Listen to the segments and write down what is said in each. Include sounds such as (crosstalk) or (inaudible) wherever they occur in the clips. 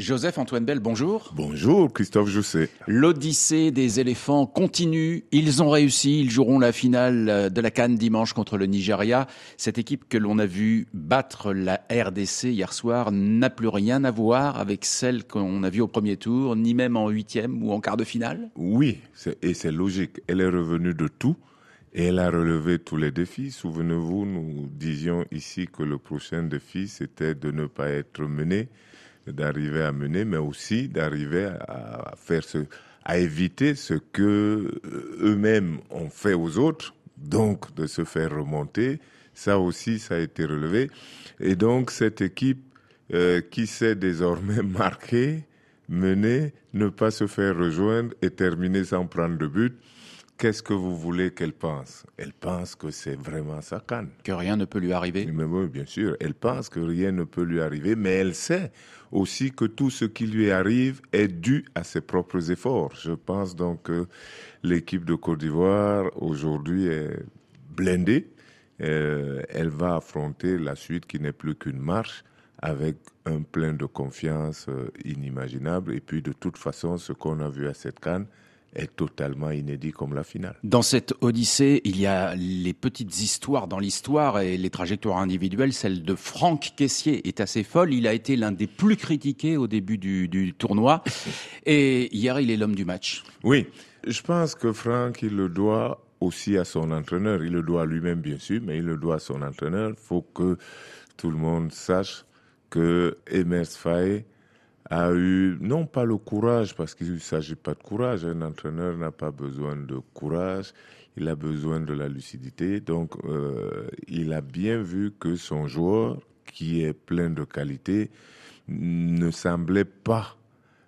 Joseph-Antoine Bell, bonjour. Bonjour, Christophe Jousset. L'Odyssée des éléphants continue. Ils ont réussi. Ils joueront la finale de la Cannes dimanche contre le Nigeria. Cette équipe que l'on a vue battre la RDC hier soir n'a plus rien à voir avec celle qu'on a vue au premier tour, ni même en huitième ou en quart de finale. Oui, et c'est logique. Elle est revenue de tout. Et elle a relevé tous les défis. Souvenez-vous, nous disions ici que le prochain défi, c'était de ne pas être mené, d'arriver à mener, mais aussi d'arriver à faire ce, à éviter ce que euh, eux-mêmes ont fait aux autres, donc de se faire remonter. Ça aussi, ça a été relevé. Et donc, cette équipe euh, qui s'est désormais (laughs) marquée, menée, ne pas se faire rejoindre et terminer sans prendre de but, qu'est-ce que vous voulez qu'elle pense? Elle pense que c'est vraiment sa canne. Que rien ne peut lui arriver? Mais Oui, bien sûr. Elle pense que rien ne peut lui arriver, mais elle sait aussi que tout ce qui lui arrive est dû à ses propres efforts. Je pense donc que l'équipe de Côte d'Ivoire aujourd'hui est blindée. Euh, elle va affronter la suite qui n'est plus qu'une marche avec un plein de confiance euh, inimaginable. Et puis de toute façon, ce qu'on a vu à cette canne, est totalement inédit comme la finale. Dans cette Odyssée, il y a les petites histoires dans l'histoire et les trajectoires individuelles. Celle de Franck Caissier est assez folle. Il a été l'un des plus critiqués au début du, tournoi. (laughs) Et hier, il est l'homme du match. Oui, je pense que Franck, il le doit aussi à son entraîneur. Il le doit à lui-même, bien sûr, mais il le doit à son entraîneur. Il faut que tout le monde sache que Emers Faye a eu, non pas le courage, parce qu'il ne s'agit pas de courage, un entraîneur n'a pas besoin de courage, il a besoin de la lucidité. Donc, euh, il a bien vu que son joueur, qui est plein de qualité, ne semblait pas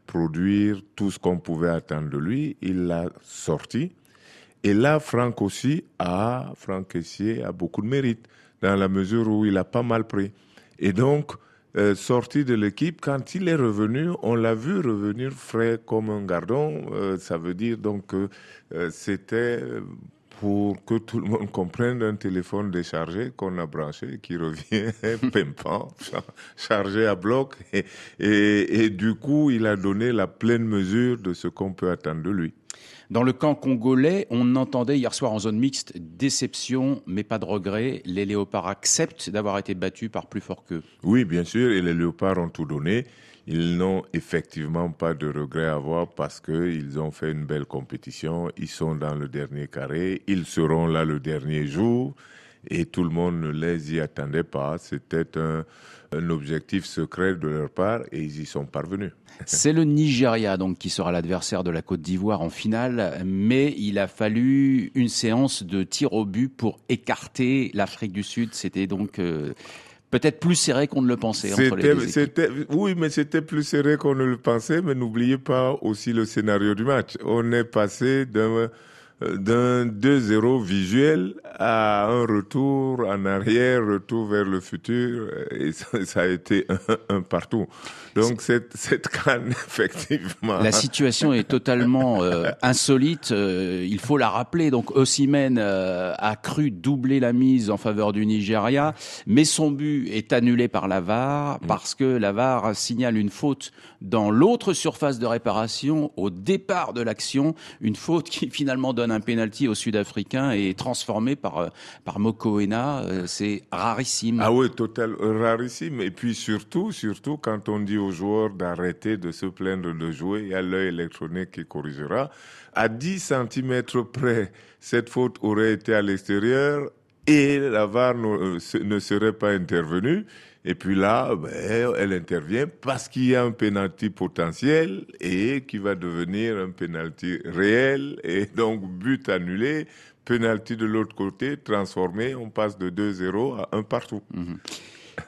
produire tout ce qu'on pouvait attendre de lui. Il l'a sorti. Et là, Franck aussi a, Franck Kessier a beaucoup de mérite, dans la mesure où il a pas mal pris. Et donc, euh, sorti de l'équipe, quand il est revenu, on l'a vu revenir frais comme un gardon. Euh, ça veut dire donc que euh, c'était pour que tout le monde comprenne un téléphone déchargé qu'on a branché, qui revient (laughs) pimpant, chargé à bloc. Et du coup, il a donné la pleine mesure de ce qu'on peut attendre de lui. Dans le camp congolais, on entendait hier soir en zone mixte déception, mais pas de regret. Les léopards acceptent d'avoir été battus par plus fort qu'eux. Oui, bien sûr, et les léopards ont tout donné. Ils n'ont effectivement pas de regret à avoir parce qu'ils ont fait une belle compétition. Ils sont dans le dernier carré. Ils seront là le dernier jour et tout le monde ne les y attendait pas. C'était un, objectif secret de leur part et ils y sont parvenus. (laughs) C'est le Nigeria donc qui sera l'adversaire de la Côte d'Ivoire en finale, mais il a fallu une séance de tir au but pour écarter l'Afrique du Sud. C'était donc euh, peut-être plus serré qu'on ne le pensait entre les deux Oui, mais c'était plus serré qu'on ne le pensait. Mais n'oubliez pas aussi le scénario du match. On est passé d'un d'un 2-0 visuel à un retour en arrière, retour vers le futur, et ça, a été un, partout. Donc cette, cette canne, (laughs) effectivement. La situation est totalement euh, insolite, euh, il faut la rappeler. Donc Osimhen euh, a cru doubler la mise en faveur du Nigeria, mais son but est annulé par la VAR mm. parce que la VAR signale une faute dans l'autre surface de réparation au départ de l'action, une faute qui finalement donne un penalty au Sud-Africain et transformé par euh, par Mokoena, euh, c'est rarissime. Ah oui, total rarissime. Et puis surtout, surtout quand on dit aux joueurs d'arrêter de se plaindre de jouer, il y a l'œil électronique qui corrigera. À 10 cm près, cette faute aurait été à l'extérieur et la VAR ne serait pas intervenue. Et puis là, ben, elle intervient parce qu'il y a un pénalty potentiel et qui va devenir un pénalty réel et donc but annulé, pénalty de l'autre côté transformé, on passe de 2-0 à 1 partout. Mhm.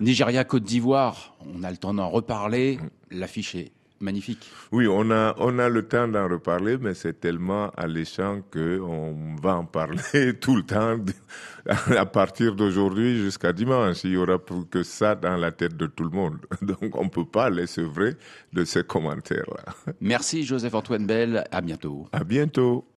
Nigeria Côte d'Ivoire, on a le temps d'en reparler, l'affiche est magnifique. Oui, on a, on a le temps d'en reparler, mais c'est tellement alléchant qu'on va en parler (laughs) tout le temps, à partir d'aujourd'hui jusqu'à dimanche. Il y aura plus que ça dans la tête de tout le monde. (laughs) Donc on ne peut pas laisser vrai de ces commentaires-là. Merci Joseph-Antoine Bell, à bientôt. À bientôt.